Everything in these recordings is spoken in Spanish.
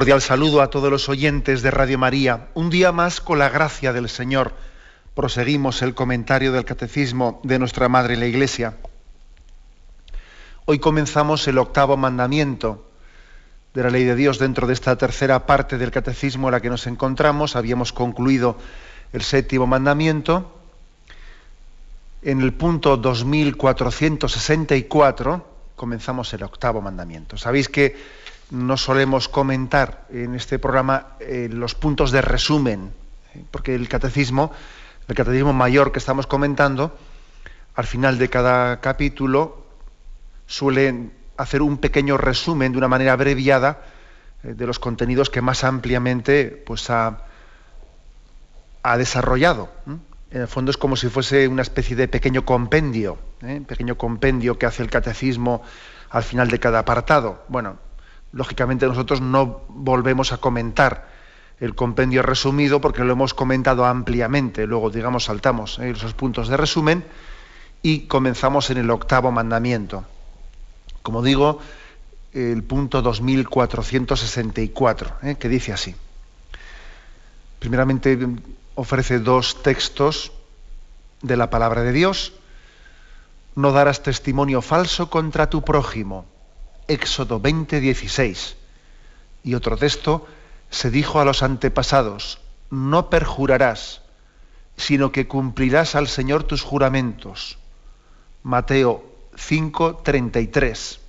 Cordial saludo a todos los oyentes de Radio María. Un día más, con la gracia del Señor, proseguimos el comentario del Catecismo de nuestra Madre la Iglesia. Hoy comenzamos el octavo mandamiento de la ley de Dios dentro de esta tercera parte del Catecismo en la que nos encontramos. Habíamos concluido el séptimo mandamiento. En el punto 2464 comenzamos el octavo mandamiento. Sabéis que no solemos comentar en este programa eh, los puntos de resumen, ¿eh? porque el catecismo, el catecismo mayor que estamos comentando, al final de cada capítulo suele hacer un pequeño resumen de una manera abreviada eh, de los contenidos que más ampliamente pues, ha, ha desarrollado. En el fondo es como si fuese una especie de pequeño compendio, pequeño compendio que hace el catecismo al final de cada apartado. Bueno, Lógicamente nosotros no volvemos a comentar el compendio resumido porque lo hemos comentado ampliamente. Luego, digamos, saltamos ¿eh? esos puntos de resumen y comenzamos en el octavo mandamiento. Como digo, el punto 2464, ¿eh? que dice así. Primeramente ofrece dos textos de la palabra de Dios. No darás testimonio falso contra tu prójimo Éxodo 20, 16. Y otro texto, se dijo a los antepasados, no perjurarás, sino que cumplirás al Señor tus juramentos. Mateo 5, 33.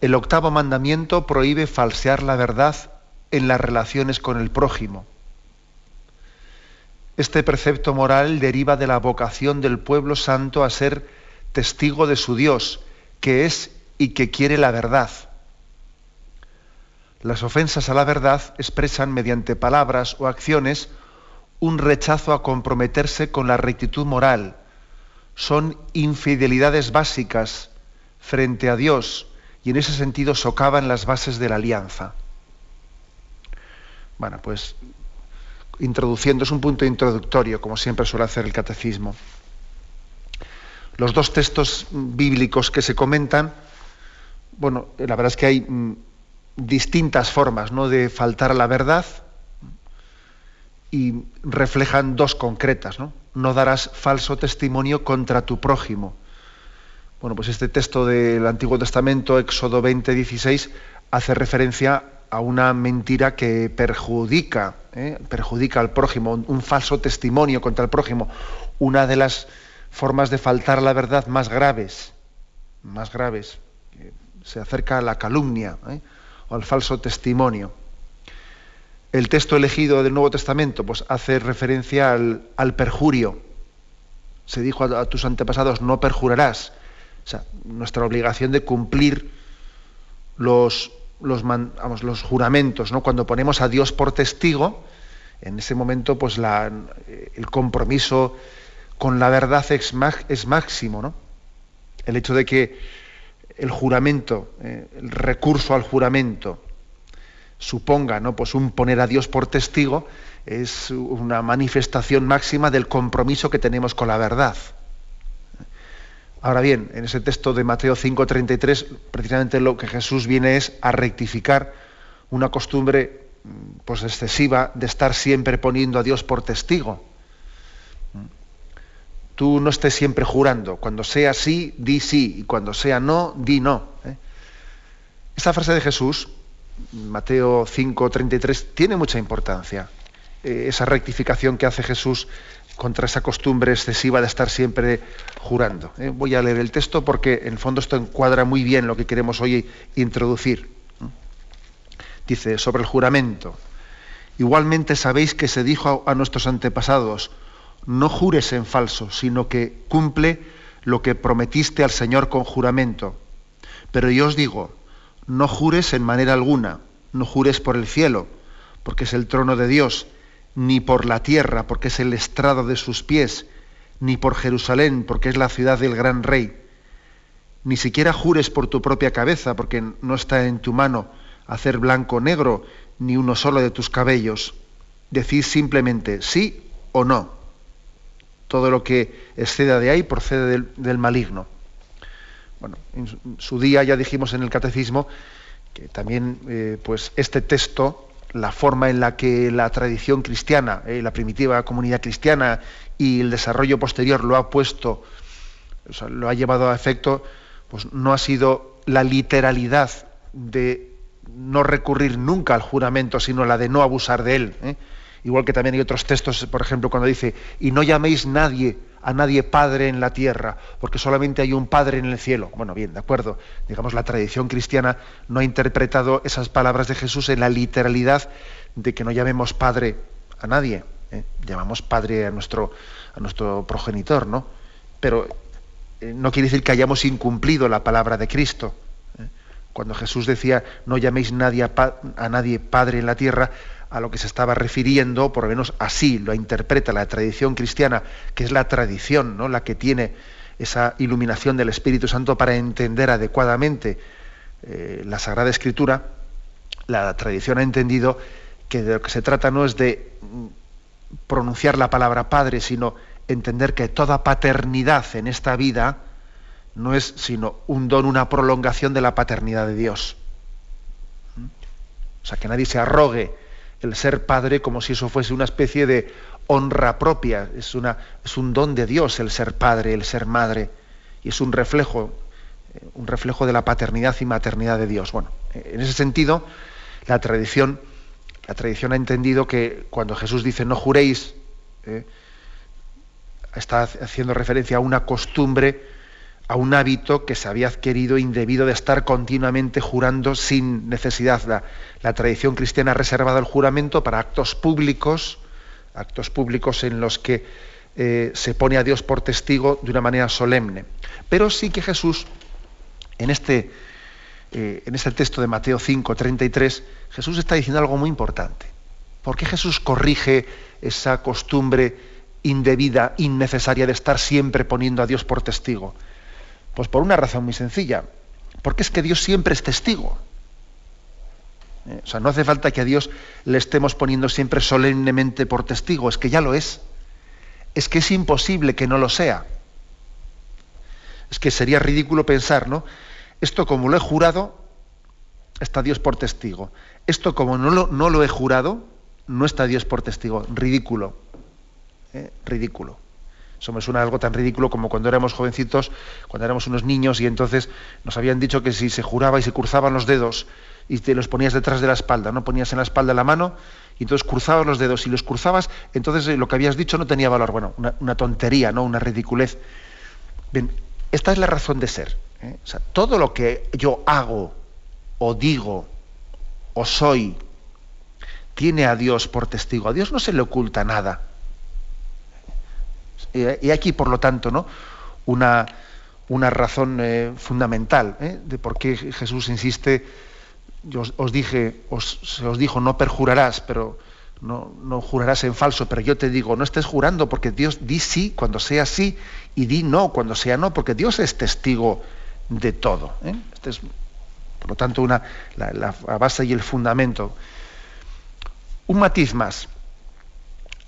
El octavo mandamiento prohíbe falsear la verdad en las relaciones con el prójimo. Este precepto moral deriva de la vocación del pueblo santo a ser testigo de su Dios que es y que quiere la verdad. Las ofensas a la verdad expresan mediante palabras o acciones un rechazo a comprometerse con la rectitud moral. Son infidelidades básicas frente a Dios y en ese sentido socavan las bases de la alianza. Bueno, pues introduciendo, es un punto introductorio, como siempre suele hacer el catecismo los dos textos bíblicos que se comentan, bueno, la verdad es que hay mm, distintas formas ¿no? de faltar a la verdad y reflejan dos concretas. ¿no? no darás falso testimonio contra tu prójimo. Bueno, pues este texto del Antiguo Testamento, Éxodo 20, 16, hace referencia a una mentira que perjudica, ¿eh? perjudica al prójimo, un falso testimonio contra el prójimo. Una de las formas de faltar a la verdad más graves, más graves. Se acerca a la calumnia ¿eh? o al falso testimonio. El texto elegido del Nuevo Testamento pues, hace referencia al, perjurio. Se dijo a, tus antepasados, no perjurarás. O sea, nuestra obligación de cumplir los, los, juramentos, ¿no? Cuando ponemos a Dios por testigo, en ese momento, pues el compromiso con la verdad es, máximo, ¿no? El hecho de que el juramento, eh, el recurso al juramento, suponga ¿no? pues un poner a Dios por testigo, es una manifestación máxima del compromiso que tenemos con la verdad. Ahora bien, en ese texto de Mateo 5:33, precisamente lo que Jesús viene es a rectificar una costumbre pues excesiva de estar siempre poniendo a Dios por testigo tú no estés siempre jurando. Cuando sea sí, di sí, y cuando sea no, di no. ¿eh? Esta frase de Jesús, Mateo 5, 33, tiene mucha importancia. Eh, esa rectificación que hace Jesús contra esa costumbre excesiva de estar siempre jurando. ¿eh? Voy a leer el texto porque en el fondo esto encuadra muy bien lo que queremos hoy introducir. Dice, sobre el juramento. Igualmente sabéis que se dijo a nuestros antepasados, no jures en falso, sino que cumple lo que prometiste al Señor con juramento. Pero yo os digo, no jures en manera alguna, no jures por el cielo, porque es el trono de Dios, ni por la tierra, porque es el estrado de sus pies, ni por Jerusalén, porque es la ciudad del gran rey. Ni siquiera jures por tu propia cabeza, porque no está en tu mano hacer blanco o negro, ni uno solo de tus cabellos. Decid simplemente sí o no. Todo lo que exceda de ahí procede del, maligno. Bueno, en su día ya dijimos en el catecismo que también eh, pues este texto, la forma en la que la tradición cristiana, eh, la primitiva comunidad cristiana y el desarrollo posterior lo ha puesto, lo ha llevado a efecto, pues no ha sido la literalidad de no recurrir nunca al juramento, sino la de no abusar de él. ¿eh? Igual que también hay otros textos, por ejemplo, cuando dice, y no llaméis nadie, a nadie padre en la tierra, porque solamente hay un padre en el cielo. Bueno, bien, de acuerdo. Digamos, la tradición cristiana no ha interpretado esas palabras de Jesús en la literalidad de que no llamemos padre a nadie. ¿eh? Llamamos padre a nuestro, a nuestro progenitor, ¿no? Pero eh, no quiere decir que hayamos incumplido la palabra de Cristo. Cuando Jesús decía, no llaméis nadie a, nadie padre en la tierra, a lo que se estaba refiriendo, por lo menos así lo interpreta la tradición cristiana, que es la tradición, ¿no? la que tiene esa iluminación del Espíritu Santo para entender adecuadamente eh, la Sagrada Escritura, la tradición ha entendido que de lo que se trata no es de pronunciar la palabra Padre, sino entender que toda paternidad en esta vida no es sino un don, una prolongación de la paternidad de Dios. O sea, que nadie se arrogue el ser padre como si eso fuese una especie de honra propia. Es, una, es un don de Dios el ser padre, el ser madre. Y es un reflejo, eh, un reflejo de la paternidad y maternidad de Dios. Bueno, en ese sentido, la tradición, la tradición ha entendido que cuando Jesús dice no juréis, eh, está haciendo referencia a una costumbre a un hábito que se había adquirido indebido de estar continuamente jurando sin necesidad. La, tradición cristiana ha reservado el juramento para actos públicos, actos públicos en los que eh, se pone a Dios por testigo de una manera solemne. Pero sí que Jesús, en este, eh, en este texto de Mateo 5, 33, Jesús está diciendo algo muy importante. ¿Por qué Jesús corrige esa costumbre indebida, innecesaria de estar siempre poniendo a Dios por testigo? Pues por una razón muy sencilla, porque es que Dios siempre es testigo. Eh, o sea, no hace falta que a Dios le estemos poniendo siempre solemnemente por testigo, es que ya lo es. Es que es imposible que no lo sea. Es que sería ridículo pensar, ¿no? Esto como lo he jurado, está Dios por testigo. Esto como no lo, no lo he jurado, no está Dios por testigo. Ridículo. ¿eh? Ridículo. Eso suena algo tan ridículo como cuando éramos jovencitos, cuando éramos unos niños y entonces nos habían dicho que si se juraba y se cruzaban los dedos y te los ponías detrás de la espalda, no ponías en la espalda la mano y entonces cruzabas los dedos y los cruzabas, entonces eh, lo que habías dicho no tenía valor. Bueno, una, tontería, ¿no? Una ridiculez. Bien, esta es la razón de ser. ¿eh? Todo lo que yo hago o digo o soy tiene a Dios por testigo. A Dios no se le oculta nada. Y aquí, por lo tanto, ¿no? una, una razón eh, fundamental ¿eh? de por qué Jesús insiste, yo os, dije, os, se os dijo, no perjurarás, pero no, no, jurarás en falso, pero yo te digo, no estés jurando porque Dios di sí cuando sea sí y di no cuando sea no, porque Dios es testigo de todo. ¿eh? Este es, por lo tanto, una, la, la base y el fundamento. Un matiz más.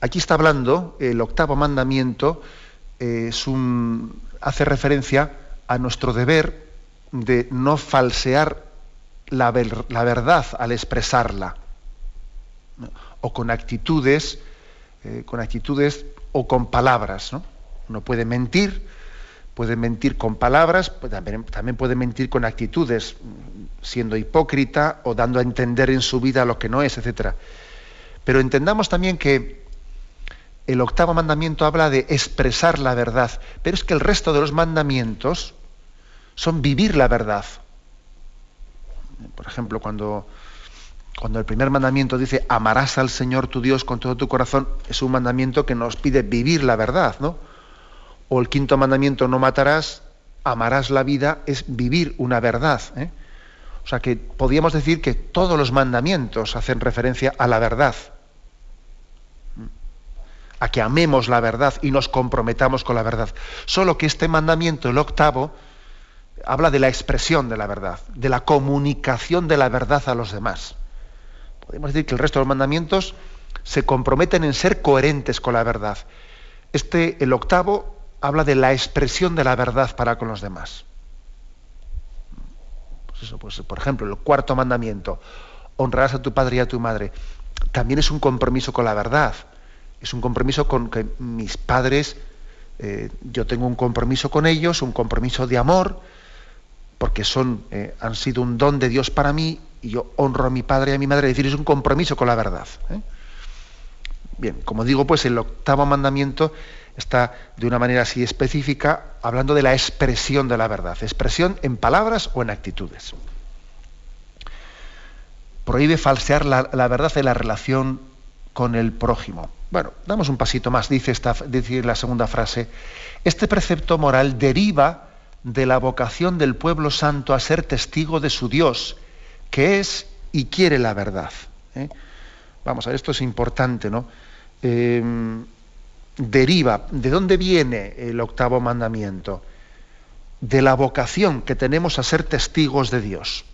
Aquí está hablando, el octavo mandamiento eh, hace referencia a nuestro deber de no falsear la, verdad al expresarla, o con actitudes, eh, con actitudes o con palabras. ¿no? Uno puede mentir, puede mentir con palabras, pues también, también puede mentir con actitudes, siendo hipócrita o dando a entender en su vida lo que no es, etc. Pero entendamos también que el octavo mandamiento habla de expresar la verdad, pero es que el resto de los mandamientos son vivir la verdad. Por ejemplo, cuando, cuando el primer mandamiento dice amarás al Señor tu Dios con todo tu corazón, es un mandamiento que nos pide vivir la verdad, ¿no? O el quinto mandamiento no matarás, amarás la vida, es vivir una verdad. ¿eh? O sea que podríamos decir que todos los mandamientos hacen referencia a la verdad, a que amemos la verdad y nos comprometamos con la verdad. Solo que este mandamiento, el octavo, habla de la expresión de la verdad, de la comunicación de la verdad a los demás. Podemos decir que el resto de los mandamientos se comprometen en ser coherentes con la verdad. Este, el octavo, habla de la expresión de la verdad para con los demás. Pues eso, pues, por ejemplo, el cuarto mandamiento, honrarás a tu padre y a tu madre, también es un compromiso con la verdad es un compromiso con que mis padres, eh, yo tengo un compromiso con ellos, un compromiso de amor, porque son, eh, han sido un don de Dios para mí y yo honro a mi padre y a mi madre, es decir, es un compromiso con la verdad. ¿eh? Bien, como digo, pues el octavo mandamiento está de una manera así específica hablando de la expresión de la verdad, expresión en palabras o en actitudes. Prohíbe falsear la, la verdad en la relación con el prójimo. Bueno, damos un pasito más, dice, esta, la segunda frase. Este precepto moral deriva de la vocación del pueblo santo a ser testigo de su Dios, que es y quiere la verdad. ¿eh? Vamos a ver, esto es importante, ¿no? Em, deriva, ¿de dónde viene el octavo mandamiento? De la vocación que tenemos a ser testigos de Dios.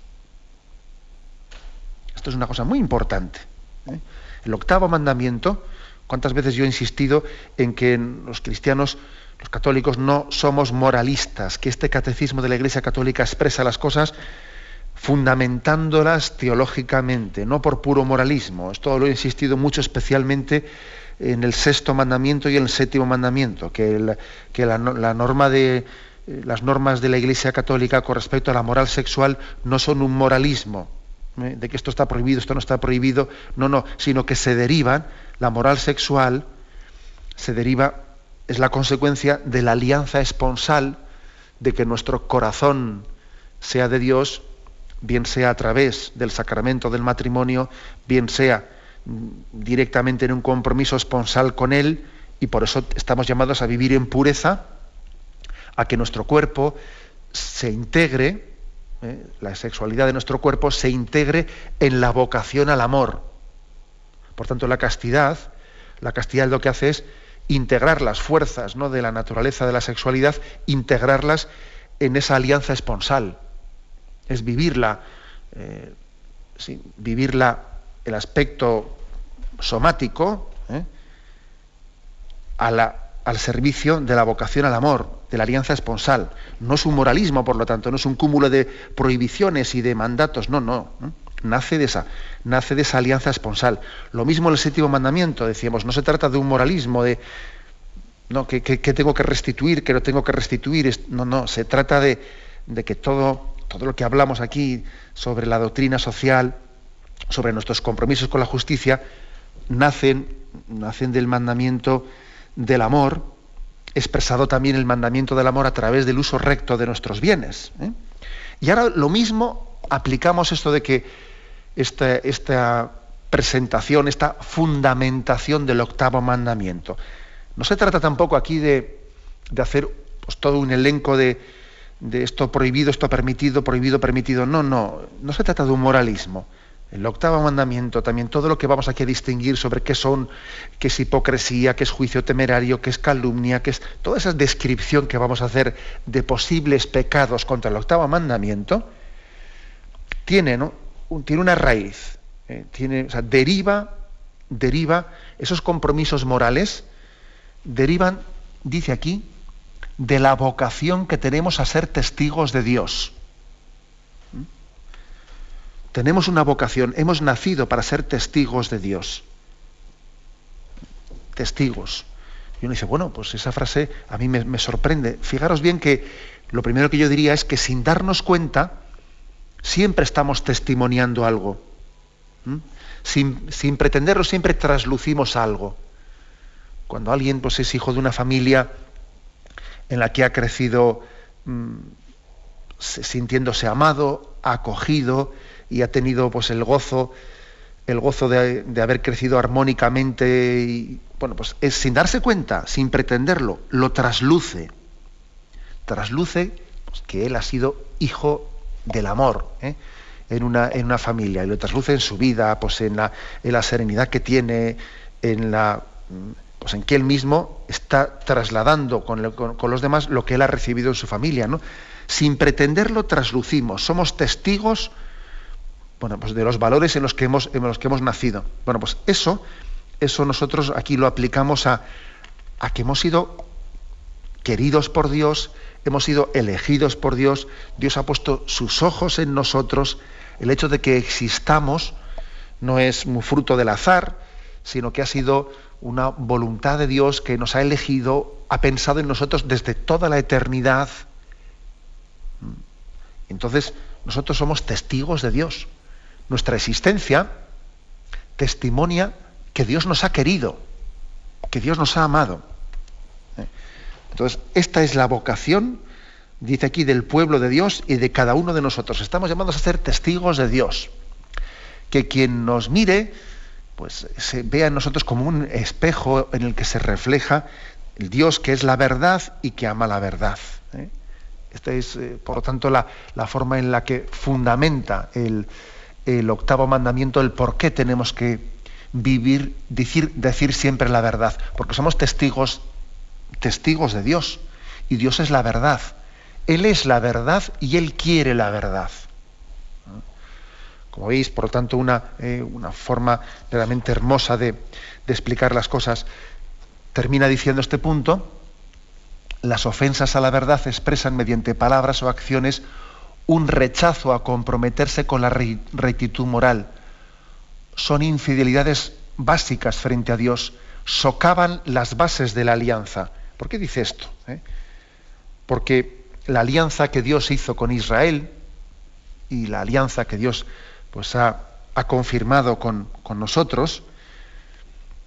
Esto es una cosa muy importante. ¿eh? El octavo mandamiento ¿Cuántas veces yo he insistido en que los cristianos, los católicos, no somos moralistas, que este catecismo de la Iglesia Católica expresa las cosas fundamentándolas teológicamente, no por puro moralismo. Esto lo he insistido mucho especialmente en el sexto mandamiento y en el séptimo mandamiento, que, la, norma de, las normas de la Iglesia Católica con respecto a la moral sexual no son un moralismo, ¿eh? de que esto está prohibido, esto no está prohibido, no, no, sino que se derivan la moral sexual se deriva, es la consecuencia de la alianza esponsal, de que nuestro corazón sea de Dios, bien sea a través del sacramento del matrimonio, bien sea directamente en un compromiso esponsal con Él, y por eso estamos llamados a vivir en pureza, a que nuestro cuerpo se integre, ¿eh? la sexualidad de nuestro cuerpo se integre en la vocación al amor por tanto, la castidad, la castidad lo que hace es integrar las fuerzas ¿no? de la naturaleza de la sexualidad, integrarlas en esa alianza esponsal. Es vivirla, eh, vivirla el aspecto somático ¿eh? al servicio de la vocación al amor, de la alianza esponsal. No es un moralismo, por lo tanto, no es un cúmulo de prohibiciones y de mandatos, no, no nace de esa, nace de esa alianza esponsal. Lo mismo el séptimo mandamiento, decíamos, no se trata de un moralismo de no, que, tengo que restituir, que no tengo que restituir, no, no, se trata de, que todo, todo lo que hablamos aquí sobre la doctrina social, sobre nuestros compromisos con la justicia, nacen, nacen del mandamiento del amor, expresado también el mandamiento del amor a través del uso recto de nuestros bienes. ¿eh? Y ahora lo mismo aplicamos esto de que esta, presentación, esta fundamentación del octavo mandamiento. No se trata tampoco aquí de, hacer pues, todo un elenco de, esto prohibido, esto permitido, prohibido, permitido. No, no, no se trata de un moralismo. El octavo mandamiento, también todo lo que vamos aquí a distinguir sobre qué son, qué es hipocresía, qué es juicio temerario, qué es calumnia, qué es toda esa descripción que vamos a hacer de posibles pecados contra el octavo mandamiento, tiene, ¿no? Tiene una raíz, eh, tiene, deriva, deriva, esos compromisos morales derivan, dice aquí, de la vocación que tenemos a ser testigos de Dios. ¿Mm? Tenemos una vocación, hemos nacido para ser testigos de Dios. Testigos. Y uno dice, bueno, pues esa frase a mí me, me sorprende. Fijaros bien que lo primero que yo diría es que sin darnos cuenta, siempre estamos testimoniando algo. Sin, pretenderlo, siempre traslucimos algo. Cuando alguien pues, es hijo de una familia en la que ha crecido mm, sintiéndose amado, acogido y ha tenido pues, el gozo, el gozo de, haber crecido armónicamente bueno, pues es sin darse cuenta, sin pretenderlo, lo trasluce. Trasluce pues, que él ha sido hijo del amor. ¿eh? en una, en una familia y lo trasluce en su vida, pues en la, en la serenidad que tiene, en la pues en que él mismo está trasladando con, los demás lo que él ha recibido en su familia, ¿no? Sin pretenderlo traslucimos, somos testigos bueno, pues de los valores en los que hemos, en los que hemos nacido. Bueno, pues eso, eso nosotros aquí lo aplicamos a, a que hemos sido queridos por Dios, hemos sido elegidos por Dios, Dios ha puesto sus ojos en nosotros, el hecho de que existamos no es muy fruto del azar, sino que ha sido una voluntad de Dios que nos ha elegido, ha pensado en nosotros desde toda la eternidad. Entonces, nosotros somos testigos de Dios. Nuestra existencia testimonia que Dios nos ha querido, que Dios nos ha amado. Entonces, esta es la vocación, dice aquí, del pueblo de Dios y de cada uno de nosotros. Estamos llamados a ser testigos de Dios. Que quien nos mire, pues se vea en nosotros como un espejo en el que se refleja el Dios que es la verdad y que ama la verdad. ¿eh? Esta es, eh, por lo tanto, la, forma en la que fundamenta el, octavo mandamiento, el por qué tenemos que vivir, decir, decir siempre la verdad, porque somos testigos, testigos de Dios, y Dios es la verdad. Él es la verdad y Él quiere la verdad. Como veis, por lo tanto, una, eh, una forma realmente hermosa de, de explicar las cosas. Termina diciendo este punto, las ofensas a la verdad expresan mediante palabras o acciones un rechazo a comprometerse con la rectitud moral. Son infidelidades básicas frente a Dios, socavan las bases de la alianza. ¿Por qué dice esto? Eh? Porque la alianza que Dios hizo con Israel y la alianza que Dios pues ha, confirmado con, nosotros,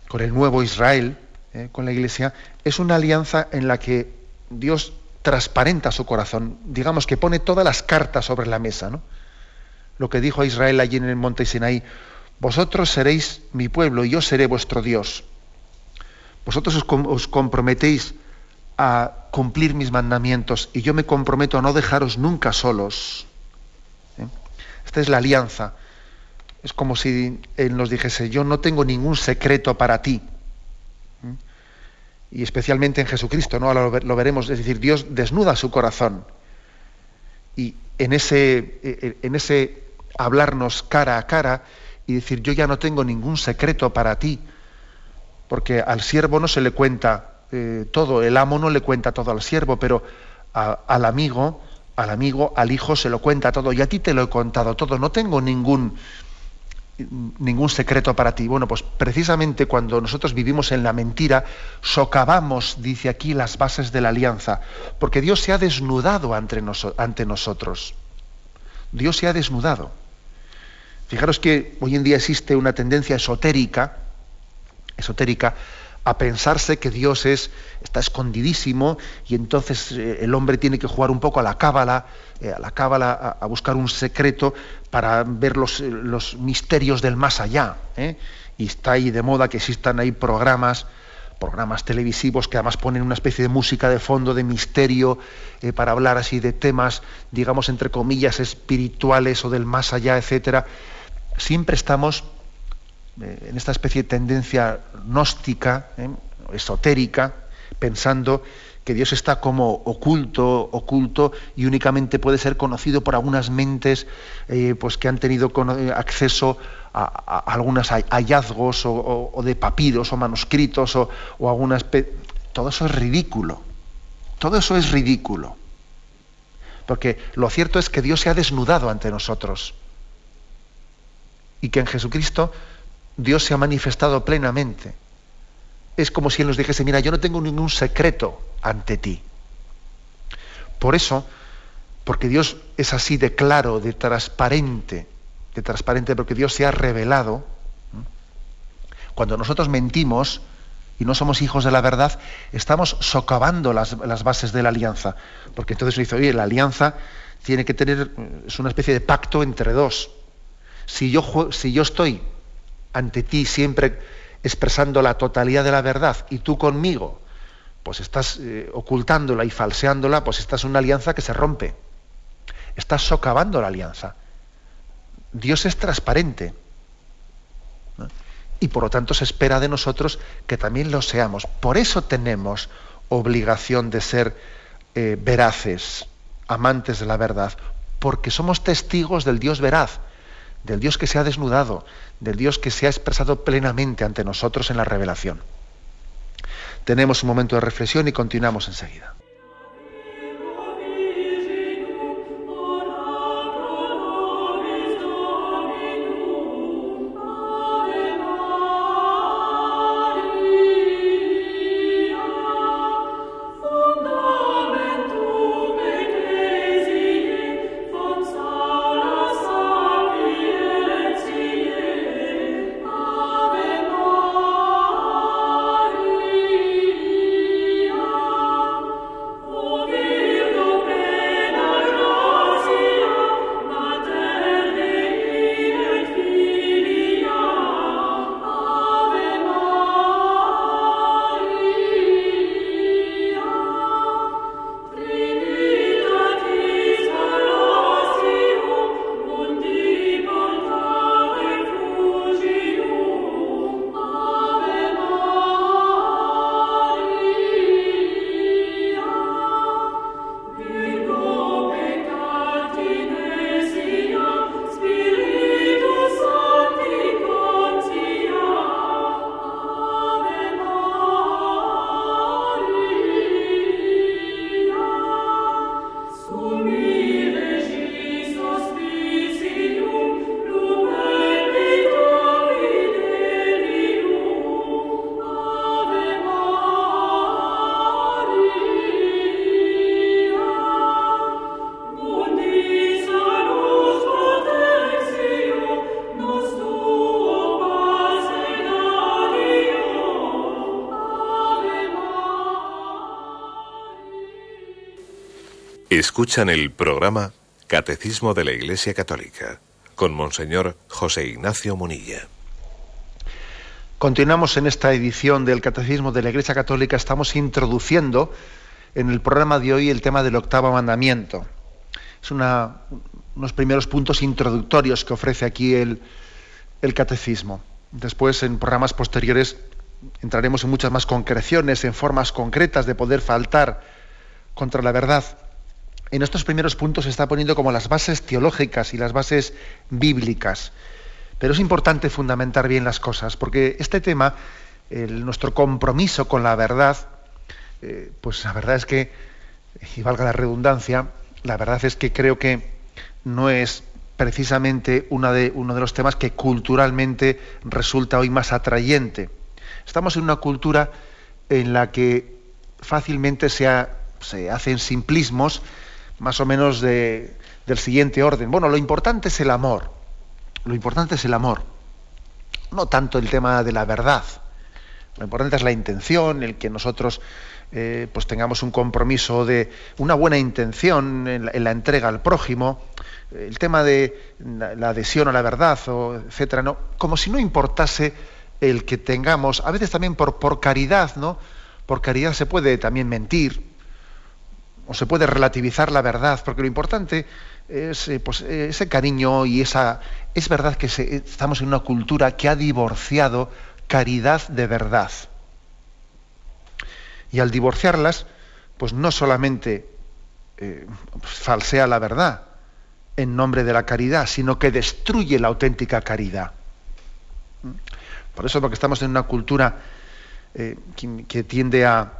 con el nuevo Israel, eh, con la Iglesia, es una alianza en la que Dios transparenta su corazón, digamos que pone todas las cartas sobre la mesa. ¿no? Lo que dijo a Israel allí en el monte Sinaí, vosotros seréis mi pueblo y yo seré vuestro Dios. Vosotros os, os comprometéis a cumplir mis mandamientos y yo me comprometo a no dejaros nunca solos. Esta es la alianza. Es como si Él nos dijese, yo no tengo ningún secreto para ti. ¿Mm? Y especialmente en Jesucristo, ¿no? Ahora lo, veremos, es decir, Dios desnuda su corazón. Y en ese, e, e, en ese hablarnos cara a cara y decir, yo ya no tengo ningún secreto para ti, porque al siervo no se le cuenta eh, todo, el amo no le cuenta todo al siervo, pero al amigo al amigo, al hijo se lo cuenta todo y a ti te lo he contado todo, no tengo ningún, ningún secreto para ti. Bueno, pues precisamente cuando nosotros vivimos en la mentira, socavamos, dice aquí, las bases de la alianza, porque Dios se ha desnudado ante, ante nosotros. Dios se ha desnudado. Fijaros que hoy en día existe una tendencia esotérica, esotérica, a pensarse que Dios es, está escondidísimo y entonces eh, el hombre tiene que jugar un poco a la cábala, eh, a la cábala, a, buscar un secreto para ver los, los misterios del más allá. ¿eh? Y está ahí de moda que existan ahí programas, programas televisivos que además ponen una especie de música de fondo, de misterio, para hablar así de temas, digamos, entre comillas, espirituales o del más allá, etcétera. Siempre estamos en esta especie de tendencia gnóstica, ¿eh? esotérica, pensando que Dios está como oculto, oculto y únicamente puede ser conocido por algunas mentes eh, pues que han tenido eh, acceso a, algunos hallazgos o, de papiros o manuscritos o, o algunas... Todo eso es ridículo. Todo eso es ridículo. Porque lo cierto es que Dios se ha desnudado ante nosotros y que en Jesucristo Dios se ha manifestado plenamente. Es como si Él nos dijese, mira, yo no tengo ningún secreto ante ti. Por eso, porque Dios es así de claro, de transparente, de transparente, porque Dios se ha revelado, cuando nosotros mentimos y no somos hijos de la verdad, estamos socavando las, bases de la alianza. Porque entonces dice, oye, la alianza tiene que tener, es una especie de pacto entre dos. Si yo, si yo estoy ante ti siempre expresando la totalidad de la verdad y tú conmigo, pues estás eh, ocultándola y falseándola, pues estás en una alianza que se rompe. Estás socavando la alianza. Dios es transparente. Y por lo tanto se espera de nosotros que también lo seamos. Por eso tenemos obligación de ser eh, veraces, amantes de la verdad, porque somos testigos del Dios veraz, del Dios que se ha desnudado, del Dios que se ha expresado plenamente ante nosotros en la revelación. Tenemos un momento de reflexión y continuamos enseguida. Escuchan el programa Catecismo de la Iglesia Católica con Monseñor José Ignacio Munilla. Continuamos en esta edición del Catecismo de la Iglesia Católica. Estamos introduciendo en el programa de hoy el tema del octavo mandamiento. Es unos primeros puntos introductorios que ofrece aquí el, el Catecismo. Después, en programas posteriores, entraremos en muchas más concreciones, en formas concretas de poder faltar contra la verdad en estos primeros puntos se está poniendo como las bases teológicas y las bases bíblicas. Pero es importante fundamentar bien las cosas, porque este tema, nuestro compromiso con la verdad, eh, pues la verdad es que, y valga la redundancia, la verdad es que creo que no es precisamente de, uno de los temas que culturalmente resulta hoy más atrayente. Estamos en una cultura en la que fácilmente se hacen simplismos, más o menos de, del siguiente orden. Bueno, lo importante es el amor. Lo importante es el amor. No tanto el tema de la verdad. Lo importante es la intención, el que nosotros eh, pues tengamos un compromiso de una buena intención en la, entrega al prójimo. El tema de la, adhesión a la verdad, o etcétera, no, como si no importase el que tengamos, a veces también por, por caridad, ¿no? Por caridad se puede también mentir, o se puede relativizar la verdad, porque lo importante es eh, pues, ese cariño y esa... Es verdad que estamos en una cultura que ha divorciado caridad de verdad. Y al divorciarlas, pues no solamente eh, falsea la verdad en nombre de la caridad, sino que destruye la auténtica caridad. Por eso, porque estamos en una cultura eh, que tiende a,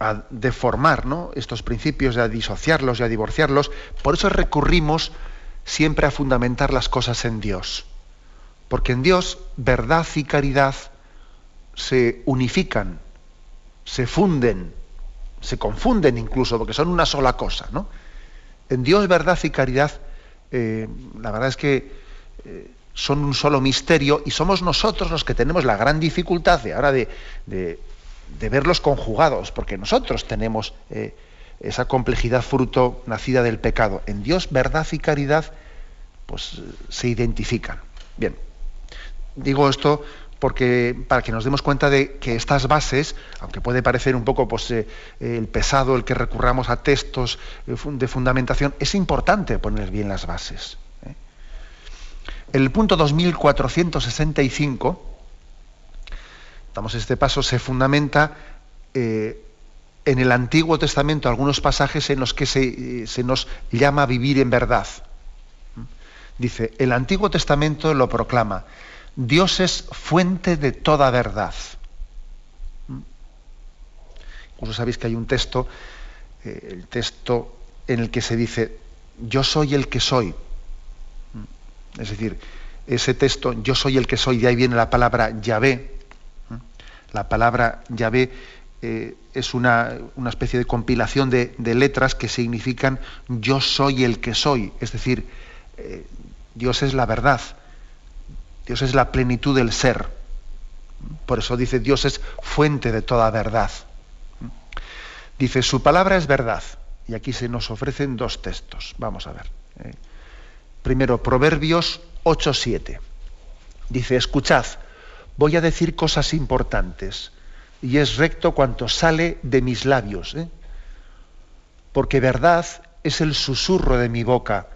a deformar estos principios, a disociarlos y a divorciarlos. Por eso recurrimos siempre a fundamentar las cosas en Dios. Porque en Dios verdad y caridad se unifican, se funden, se confunden incluso, porque son una sola cosa. ¿no? En Dios verdad y caridad, eh, la verdad es que eh, son un solo misterio y somos nosotros los que tenemos la gran dificultad de ahora de verlos conjugados, porque nosotros tenemos eh, esa complejidad fruto nacida del pecado. En Dios, verdad y caridad, pues se identifican. Bien, digo esto porque para que nos demos cuenta de que estas bases, aunque puede parecer un poco pues, eh, el pesado el que recurramos a textos eh, de fundamentación, es importante poner bien las bases. El punto 2465, damos este paso, se fundamenta eh, en el Antiguo Testamento algunos pasajes en los que se, se nos llama vivir en verdad. Dice, el Antiguo Testamento lo proclama, Dios es fuente de toda verdad. Incluso sabéis que hay un texto, eh, el texto en el que se dice, yo soy el que soy. Es decir, ese texto, yo soy el que soy, de ahí viene la palabra Yahvé. La palabra Yahvé eh, es una, especie de compilación de, letras que significan yo soy el que soy. Es decir, eh, Dios es la verdad. Dios es la plenitud del ser. Por eso dice Dios es fuente de toda verdad. Dice, su palabra es verdad. Y aquí se nos ofrecen dos textos. Vamos a ver. ¿eh? Primero, Proverbios 8.7. Dice, escuchad, voy a decir cosas importantes. Y es recto cuanto sale de mis labios. ¿eh? Porque verdad es el susurro de mi boca.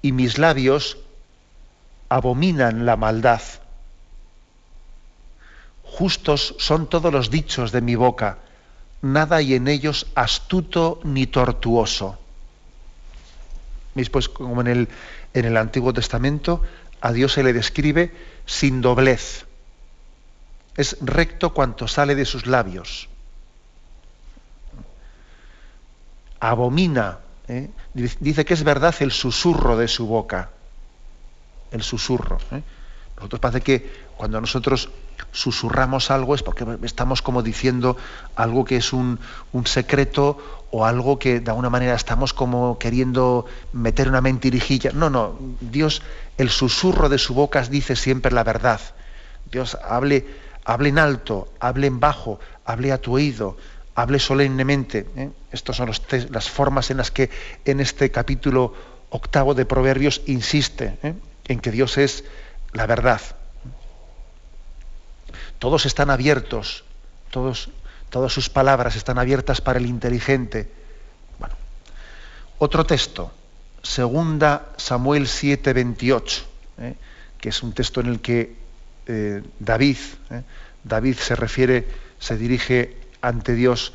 Y mis labios abominan la maldad. Justos son todos los dichos de mi boca, nada hay en ellos astuto ni tortuoso. ¿Veis? Pues como en el, en el Antiguo Testamento, a Dios se le describe sin doblez. Es recto cuanto sale de sus labios. Abomina, ¿eh? dice que es verdad el susurro de su boca el susurro. ¿eh? Nosotros parece que cuando nosotros susurramos algo es porque estamos como diciendo algo que es un, secreto o algo que de alguna manera estamos como queriendo meter una mentirijilla. No, no, Dios, el susurro de su boca dice siempre la verdad. Dios hable, hable en alto, hable en bajo, hable a tu oído, hable solemnemente. ¿eh? Estas son las formas en las que en este capítulo octavo de Proverbios insiste. ¿eh? en que Dios es la verdad. Todos están abiertos, todos, todas sus palabras están abiertas para el inteligente. Bueno, otro texto, segunda Samuel 7, 28, ¿eh? que es un texto en el que eh, David, ¿eh? David se refiere, se dirige ante Dios,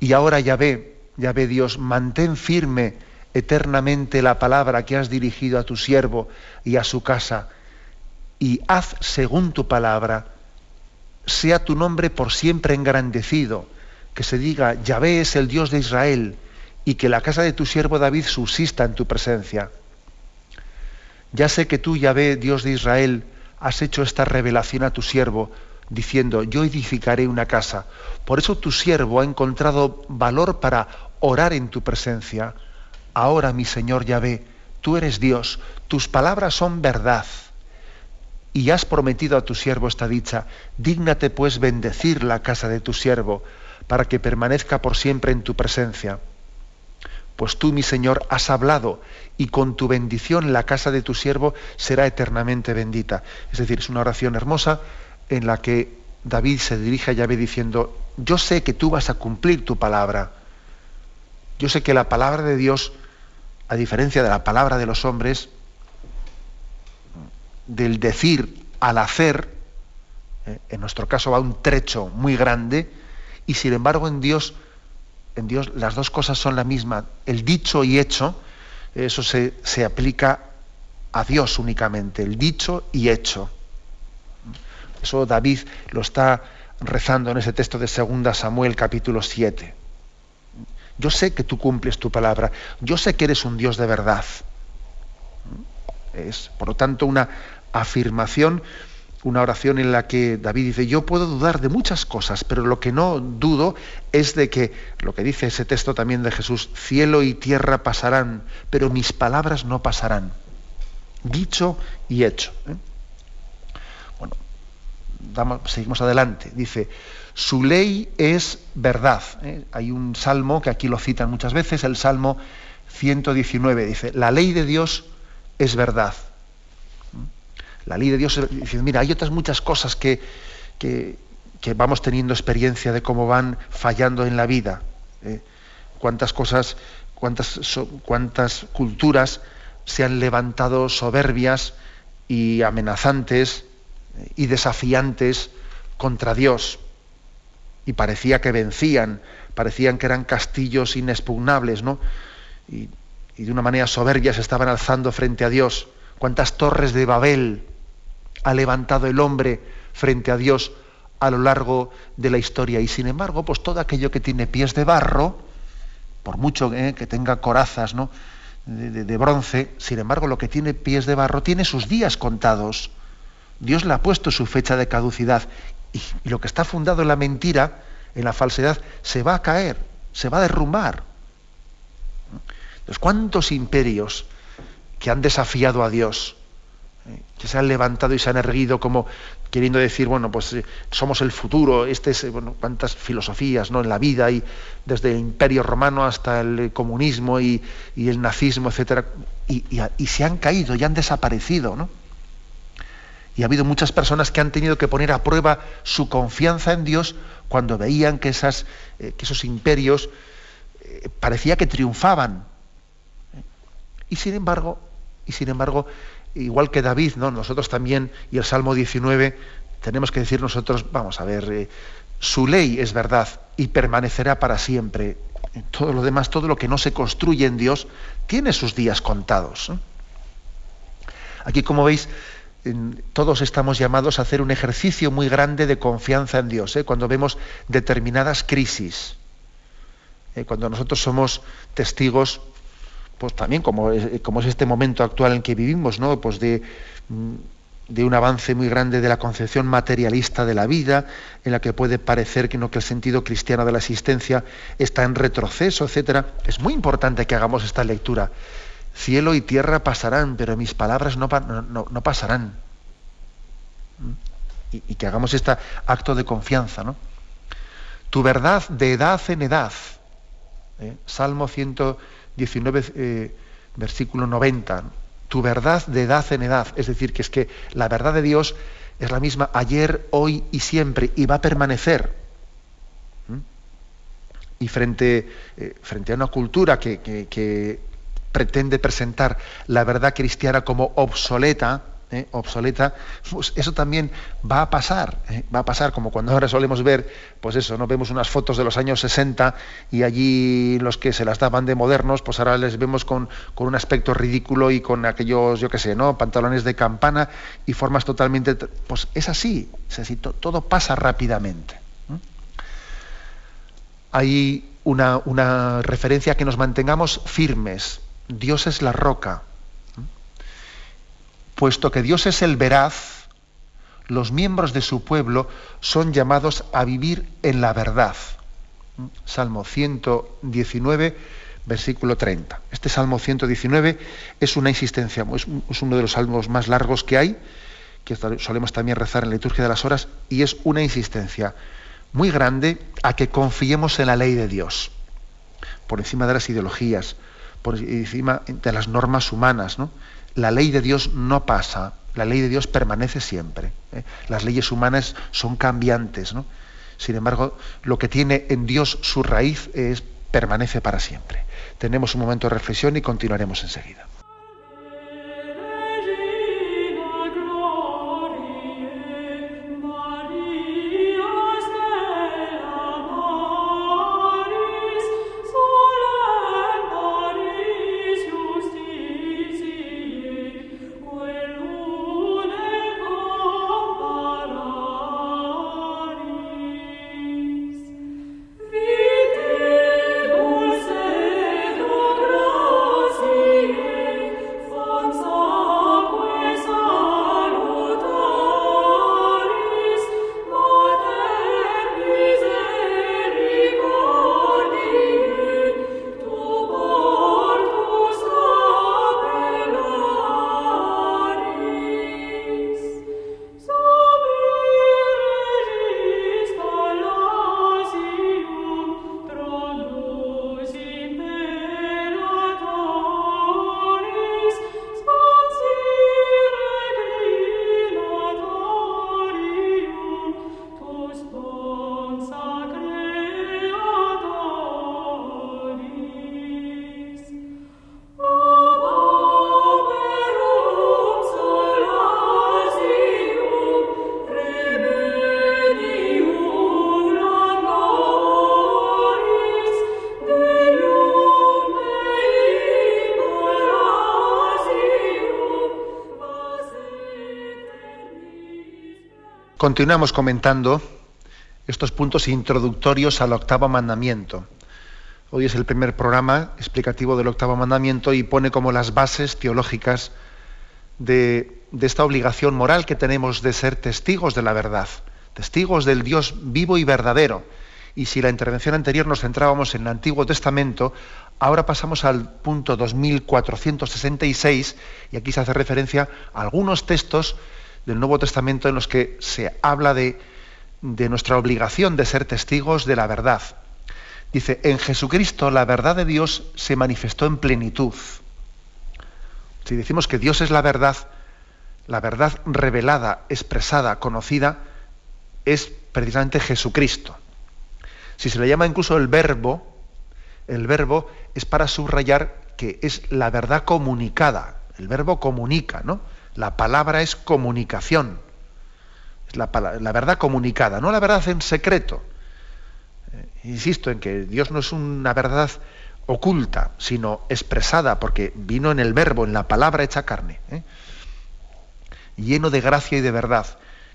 y ahora ya ve, ya ve Dios, mantén firme eternamente la palabra que has dirigido a tu siervo y a su casa, y haz según tu palabra, sea tu nombre por siempre engrandecido, que se diga, Yahvé es el Dios de Israel, y que la casa de tu siervo David subsista en tu presencia. Ya sé que tú, Yahvé, Dios de Israel, has hecho esta revelación a tu siervo, diciendo, yo edificaré una casa. Por eso tu siervo ha encontrado valor para orar en tu presencia Ahora, mi Señor Yahvé, tú eres Dios, tus palabras son verdad. Y has prometido a tu siervo esta dicha, dígnate pues bendecir la casa de tu siervo, para que permanezca por siempre en tu presencia. Pues tú, mi Señor, has hablado, y con tu bendición la casa de tu siervo será eternamente bendita. Es decir, es una oración hermosa en la que David se dirige a Yahvé diciendo, yo sé que tú vas a cumplir tu palabra. Yo sé que la palabra de Dios a diferencia de la palabra de los hombres, del decir al hacer, eh, en nuestro caso va un trecho muy grande, y sin embargo en Dios, en Dios las dos cosas son la misma. El dicho y hecho, eso se, se aplica a Dios únicamente, el dicho y hecho. Eso David lo está rezando en ese texto de 2 Samuel capítulo 7. Yo sé que tú cumples tu palabra. Yo sé que eres un Dios de verdad. Es, por lo tanto, una afirmación, una oración en la que David dice, yo puedo dudar de muchas cosas, pero lo que no dudo es de que, lo que dice ese texto también de Jesús, cielo y tierra pasarán, pero mis palabras no pasarán. Dicho y hecho. ¿eh? Bueno, seguimos adelante. Dice, su ley es verdad. ¿eh? Hay un salmo que aquí lo citan muchas veces, el Salmo 119, dice, la ley de Dios es verdad. La ley de Dios, dice, mira, hay otras muchas cosas que, que, vamos teniendo experiencia de cómo van fallando en la vida. ¿eh? Cuántas cosas, cuántas, cuántas culturas se han levantado soberbias y amenazantes y desafiantes contra Dios. Y parecía que vencían, parecían que eran castillos inexpugnables, ¿no? Y, y de una manera soberbia se estaban alzando frente a Dios. Cuántas torres de Babel ha levantado el hombre frente a Dios a lo largo de la historia. Y sin embargo, pues todo aquello que tiene pies de barro, por mucho eh, que tenga corazas ¿no? de, bronce, sin embargo, lo que tiene pies de barro tiene sus días contados. Dios le ha puesto su fecha de caducidad. Y, y lo que está fundado en la mentira, en la falsedad, se va a caer, se va a derrumbar. Entonces, ¿cuántos imperios que han desafiado a Dios, que se han levantado y se han erguido como queriendo decir, bueno, pues eh, somos el futuro, este es, eh, bueno, cuántas filosofías ¿no? en la vida, y desde el imperio romano hasta el comunismo y, el nazismo, etcétera, y, y, se han caído y han desaparecido, ¿no? Y ha habido muchas personas que han tenido que poner a prueba su confianza en Dios cuando veían que, esas, que esos imperios parecía que triunfaban. Y sin embargo, y sin embargo, igual que David, ¿no? nosotros también, y el Salmo 19, tenemos que decir nosotros, vamos a ver, eh, su ley es verdad y permanecerá para siempre. Todo lo demás, todo lo que no se construye en Dios, tiene sus días contados. Aquí, como veis, todos estamos llamados a hacer un ejercicio muy grande de confianza en Dios, ¿eh? cuando vemos determinadas crisis, ¿eh? cuando nosotros somos testigos pues también como es, como es este momento actual en que vivimos, ¿no? Pues de, mm, de, un avance muy grande de la concepción materialista de la vida, en la que puede parecer que, no, que el sentido cristiano de la existencia está en retroceso, etcétera. Es muy importante que hagamos esta lectura. Cielo y tierra pasarán, pero mis palabras no, no, pasarán. ¿Mm? Y, que hagamos este acto de confianza, ¿no? Tu verdad de edad en edad. ¿eh? Salmo 100 19, eh, versículo 90, tu verdad de edad en edad, es decir, que es que la verdad de Dios es la misma ayer, hoy y siempre, y va a permanecer. ¿Mm? Y frente, eh, frente, a una cultura que, que pretende presentar la verdad cristiana como obsoleta, ¿eh? obsoleta, pues eso también va a pasar, ¿eh? va a pasar como cuando ahora solemos ver, pues eso, no vemos unas fotos de los años 60 y allí los que se las daban de modernos, pues ahora les vemos con, un aspecto ridículo y con aquellos, yo qué sé, ¿no? pantalones de campana y formas totalmente, pues es así, es así, todo pasa rápidamente. Hay una, una referencia a que nos mantengamos firmes. Dios es la roca, Puesto que Dios es el veraz, los miembros de su pueblo son llamados a vivir en la verdad. Salmo 119, versículo 30. Este Salmo 119 es una insistencia, es uno de los salmos más largos que hay, que solemos también rezar en la liturgia de las horas, y es una insistencia muy grande a que confiemos en la ley de Dios, por encima de las ideologías, por encima de las normas humanas, ¿no? La ley de Dios no pasa, la ley de Dios permanece siempre. ¿eh? Las leyes humanas son cambiantes, ¿no? Sin embargo, lo que tiene en Dios su raíz es permanece para siempre. Tenemos un momento de reflexión y continuaremos enseguida. Continuamos comentando estos puntos introductorios al octavo mandamiento. Hoy es el primer programa explicativo del octavo mandamiento y pone como las bases teológicas de, esta obligación moral que tenemos de ser testigos de la verdad, testigos del Dios vivo y verdadero. Y si la intervención anterior nos centrábamos en el Antiguo Testamento, ahora pasamos al punto 2466 y aquí se hace referencia a algunos textos del Nuevo Testamento en los que se habla de, nuestra obligación de ser testigos de la verdad. Dice, en Jesucristo la verdad de Dios se manifestó en plenitud. Si decimos que Dios es la verdad, la verdad revelada, expresada, conocida, es precisamente Jesucristo. Si se le llama incluso el verbo, el verbo es para subrayar que es la verdad comunicada. El verbo comunica, ¿no? La palabra es comunicación. Es la, verdad comunicada, no la verdad en secreto. Eh, insisto en que Dios no es una verdad oculta, sino expresada, porque vino en el verbo, en la palabra hecha carne. ¿eh? Lleno de gracia y de verdad.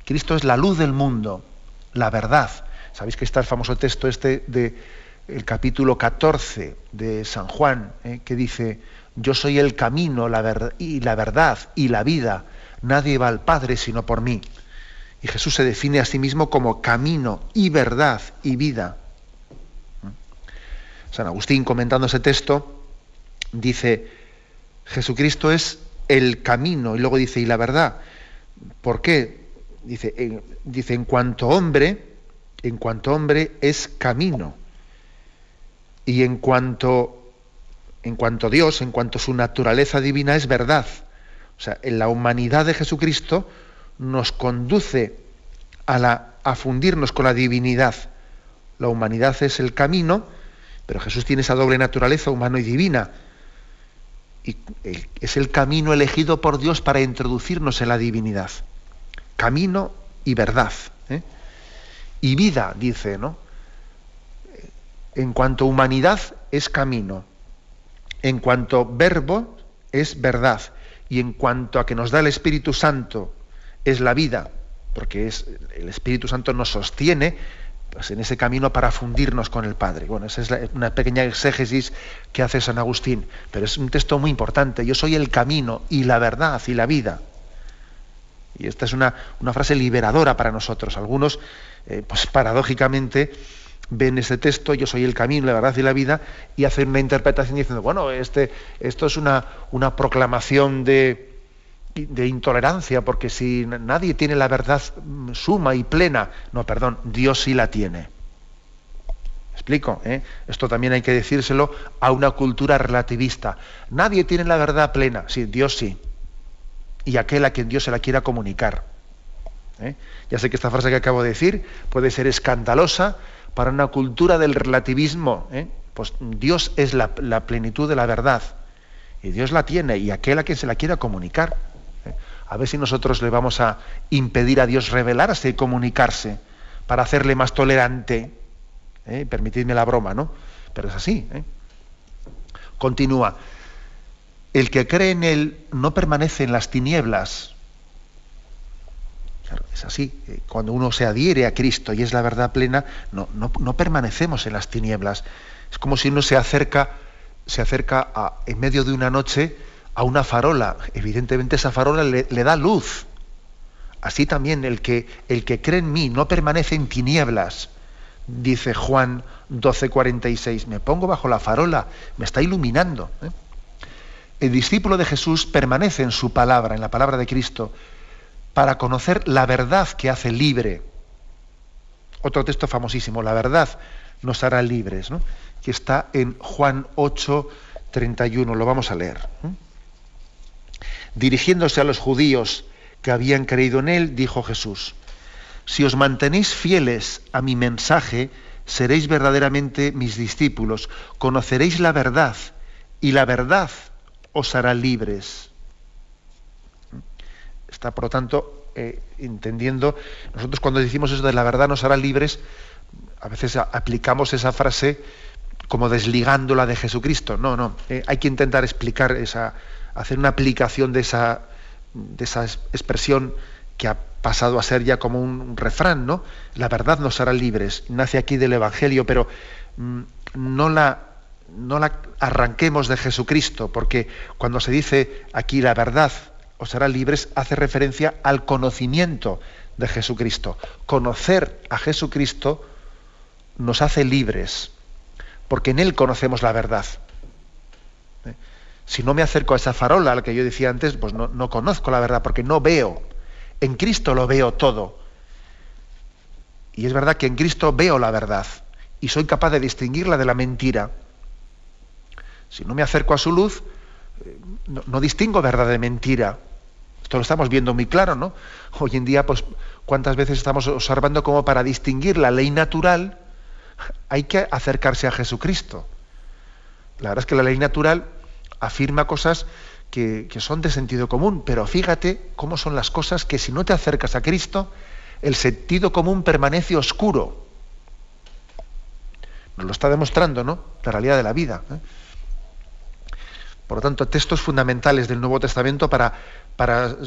Cristo es la luz del mundo, la verdad. Sabéis que está el famoso texto este de el capítulo 14 de San Juan, ¿eh? que dice, yo soy el camino la y la verdad y la vida. Nadie va al Padre sino por mí. Y Jesús se define a sí mismo como camino y verdad y vida. San Agustín, comentando ese texto, dice, Jesucristo es el camino, y luego dice, y la verdad. ¿Por qué? Dice, dice, en cuanto hombre, en cuanto hombre es camino. Y en cuanto en cuanto Dios, en cuanto su naturaleza divina es verdad. O sea, en la humanidad de Jesucristo nos conduce a, la, a fundirnos con la divinidad. La humanidad es el camino, pero Jesús tiene esa doble naturaleza humano y divina. Y es el camino elegido por Dios para introducirnos en la divinidad. Camino y verdad. ¿eh? Y vida, dice, ¿no? En cuanto humanidad es camino, en cuanto verbo es verdad y en cuanto a que nos da el Espíritu Santo es la vida, porque es el Espíritu Santo nos sostiene pues, en ese camino para fundirnos con el Padre. Bueno, esa es una pequeña exégesis que hace San Agustín, pero es un texto muy importante. Yo soy el camino y la verdad y la vida. Y esta es una, una frase liberadora para nosotros. Algunos, eh, pues paradójicamente, ven ese texto, yo soy el camino, la verdad y la vida, y hacen una interpretación diciendo, bueno, este, esto es una, una proclamación de, de intolerancia, porque si nadie tiene la verdad suma y plena, no, perdón, Dios sí la tiene. explico? ¿eh? Esto también hay que decírselo a una cultura relativista. Nadie tiene la verdad plena, sí, Dios sí. Y aquel a quien Dios se la quiera comunicar. ¿eh? Ya sé que esta frase que acabo de decir puede ser escandalosa, para una cultura del relativismo, ¿eh? pues Dios es la, plenitud de la verdad. Y Dios la tiene, y aquel a quien se la quiera comunicar. ¿eh? A ver si nosotros le vamos a impedir a Dios revelarse y comunicarse para hacerle más tolerante. ¿eh? Permitidme la broma, ¿no? Pero es así. Continúa. El que cree en Él no permanece en las tinieblas, es así. Eh, cuando uno se adhiere a Cristo y es la verdad plena, no, no, permanecemos en las tinieblas. Es como si uno se acerca, se acerca a, en medio de una noche a una farola. Evidentemente esa farola le, da luz. Así también el que, el que cree en mí no permanece en tinieblas, dice Juan 12:46. Me pongo bajo la farola, me está iluminando. ¿eh? El discípulo de Jesús permanece en su palabra, en la palabra de Cristo, para conocer la verdad que hace libre. Otro texto famosísimo, la verdad nos hará libres, ¿no? que está en Juan 8, 31, lo vamos a leer. Dirigiéndose a los judíos que habían creído en él, dijo Jesús, si os mantenéis fieles a mi mensaje, seréis verdaderamente mis discípulos, conoceréis la verdad y la verdad os hará libres. Está, por lo tanto, eh, entendiendo, nosotros cuando decimos eso de la verdad nos hará libres, a veces aplicamos esa frase como desligándola de Jesucristo. No, no, eh, hay que intentar explicar esa, hacer una aplicación de esa, de esa expresión que ha pasado a ser ya como un refrán, ¿no? La verdad nos hará libres. Nace aquí del Evangelio, pero mm, no la, no la arranquemos de Jesucristo, porque cuando se dice aquí la verdad os hará libres, hace referencia al conocimiento de Jesucristo. Conocer a Jesucristo nos hace libres, porque en Él conocemos la verdad. ¿Eh? Si no me acerco a esa farola, a la que yo decía antes, pues no, no conozco la verdad, porque no veo. En Cristo lo veo todo. Y es verdad que en Cristo veo la verdad y soy capaz de distinguirla de la mentira. Si no me acerco a su luz, eh, no, distingo verdad de mentira. Esto lo estamos viendo muy claro, ¿no? Hoy en día, pues, ¿cuántas veces estamos observando cómo para distinguir la ley natural hay que acercarse a Jesucristo? La verdad es que la ley natural afirma cosas que, que, son de sentido común, pero fíjate cómo son las cosas que si no te acercas a Cristo, el sentido común permanece oscuro. Nos lo está demostrando, ¿no? La realidad de la vida. ¿eh? Por lo tanto, textos fundamentales del Nuevo Testamento para, para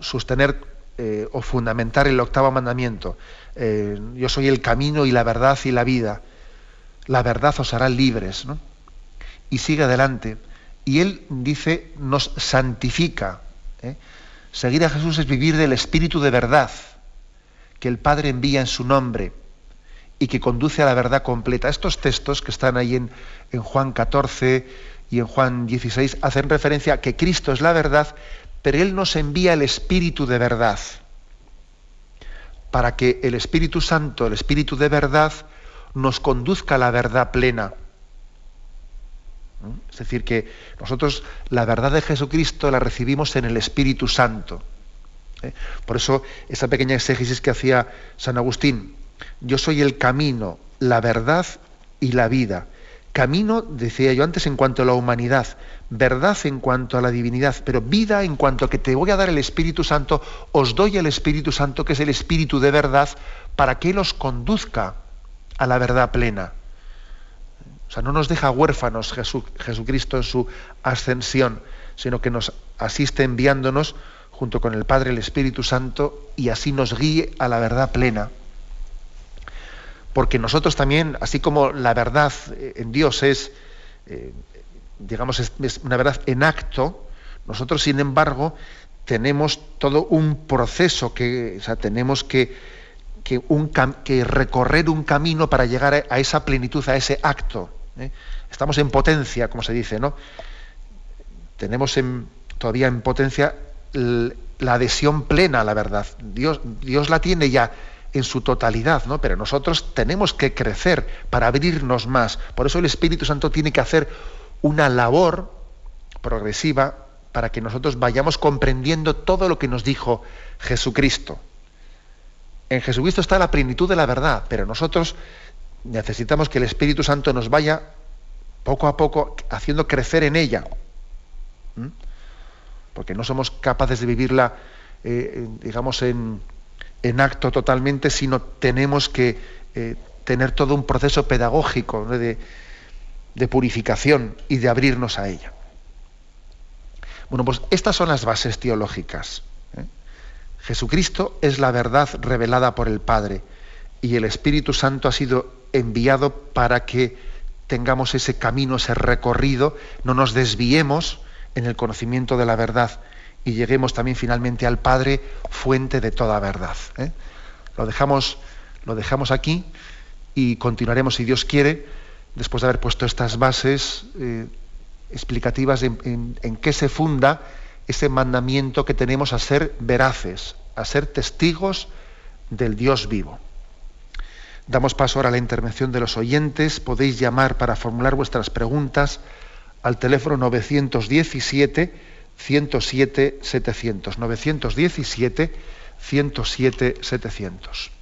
sostener eh, o fundamentar el octavo mandamiento. Eh, yo soy el camino y la verdad y la vida. La verdad os hará libres. ¿no? Y sigue adelante. Y él dice, nos santifica. Seguir a Jesús es vivir del espíritu de verdad que el Padre envía en su nombre y que conduce a la verdad completa. Estos textos que están ahí en, en Juan 14 y en Juan 16 hacen referencia a que Cristo es la verdad, pero Él nos envía el Espíritu de verdad, para que el Espíritu Santo, el Espíritu de verdad, nos conduzca a la verdad plena. ¿Mm? Es decir, que nosotros la verdad de Jesucristo la recibimos en el Espíritu Santo. ¿eh? Por eso esa pequeña exégesis que hacía San Agustín, yo soy el camino, la verdad y la vida. Camino, decía yo antes, en cuanto a la humanidad, verdad en cuanto a la divinidad, pero vida en cuanto a que te voy a dar el Espíritu Santo, os doy el Espíritu Santo, que es el Espíritu de verdad, para que Él os conduzca a la verdad plena. O sea, no nos deja huérfanos Jesucristo en su ascensión, sino que nos asiste enviándonos junto con el Padre, el Espíritu Santo, y así nos guíe a la verdad plena. Porque nosotros también, así como la verdad eh, en Dios es, eh, digamos, es, una verdad en acto, nosotros, sin embargo, tenemos todo un proceso que, o sea, tenemos que, que, recorrer un camino para llegar a, esa plenitud, a ese acto. ¿eh? Estamos en potencia, como se dice, ¿no? Tenemos en, todavía en potencia la adhesión plena a la verdad. Dios, Dios la tiene ya en su totalidad, ¿no? Pero nosotros tenemos que crecer para abrirnos más. Por eso el Espíritu Santo tiene que hacer una labor progresiva para que nosotros vayamos comprendiendo todo lo que nos dijo Jesucristo. En Jesucristo está la plenitud de la verdad, pero nosotros necesitamos que el Espíritu Santo nos vaya poco a poco haciendo crecer en ella. Porque no somos capaces de vivirla, eh, digamos, en, acto totalmente, sino tenemos que eh, tener todo un proceso pedagógico de, purificación y de abrirnos a ella. Bueno, pues estas son las bases teológicas. ¿eh? Jesucristo es la verdad revelada por el Padre y el Espíritu Santo ha sido enviado para que tengamos ese camino, ese recorrido, no nos desviemos en el conocimiento de la verdad y lleguemos también finalmente al Padre, fuente de toda verdad. ¿eh? Lo, dejamos, lo dejamos aquí y continuaremos, si Dios quiere, después de haber puesto estas bases eh, explicativas en, en qué se funda ese mandamiento que tenemos a ser veraces, a ser testigos del Dios vivo. Damos paso ahora a la intervención de los oyentes. Podéis llamar para formular vuestras preguntas al teléfono 917 107 700. 917 107 700.